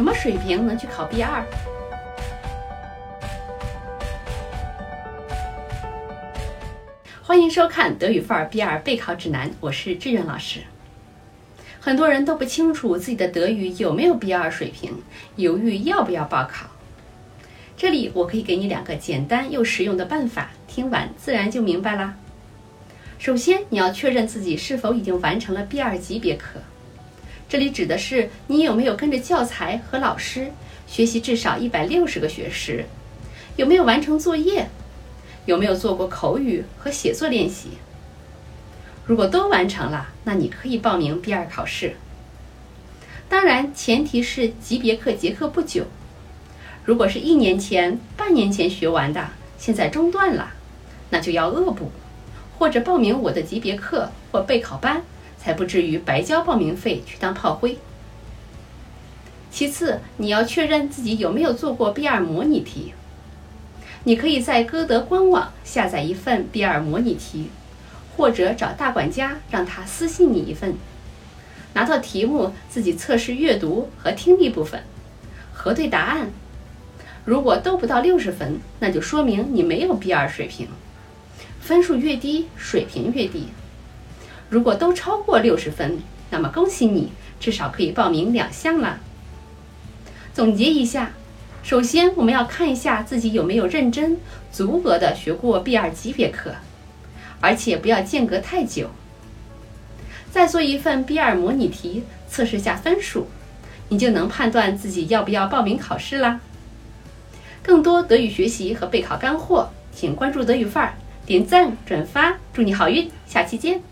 什么水平能去考 B 二？欢迎收看德语范儿 B 二备考指南，我是志愿老师。很多人都不清楚自己的德语有没有 B 二水平，犹豫要不要报考。这里我可以给你两个简单又实用的办法，听完自然就明白啦。首先，你要确认自己是否已经完成了 B 二级别课。这里指的是你有没有跟着教材和老师学习至少一百六十个学时，有没有完成作业。有没有做过口语和写作练习？如果都完成了，那你可以报名 B 二考试。当然，前提是级别课结课不久。如果是一年前、半年前学完的，现在中断了，那就要恶补，或者报名我的级别课或备考班，才不至于白交报名费去当炮灰。其次，你要确认自己有没有做过 B 二模拟题。你可以在歌德官网下载一份 B 二模拟题，或者找大管家让他私信你一份。拿到题目，自己测试阅读和听力部分，核对答案。如果都不到六十分，那就说明你没有 B 二水平。分数越低，水平越低。如果都超过六十分，那么恭喜你，至少可以报名两项了。总结一下。首先，我们要看一下自己有没有认真、足额的学过 B 二级别课，而且不要间隔太久。再做一份 B 二模拟题，测试下分数，你就能判断自己要不要报名考试啦。更多德语学习和备考干货，请关注德语范儿，点赞转发，祝你好运，下期见。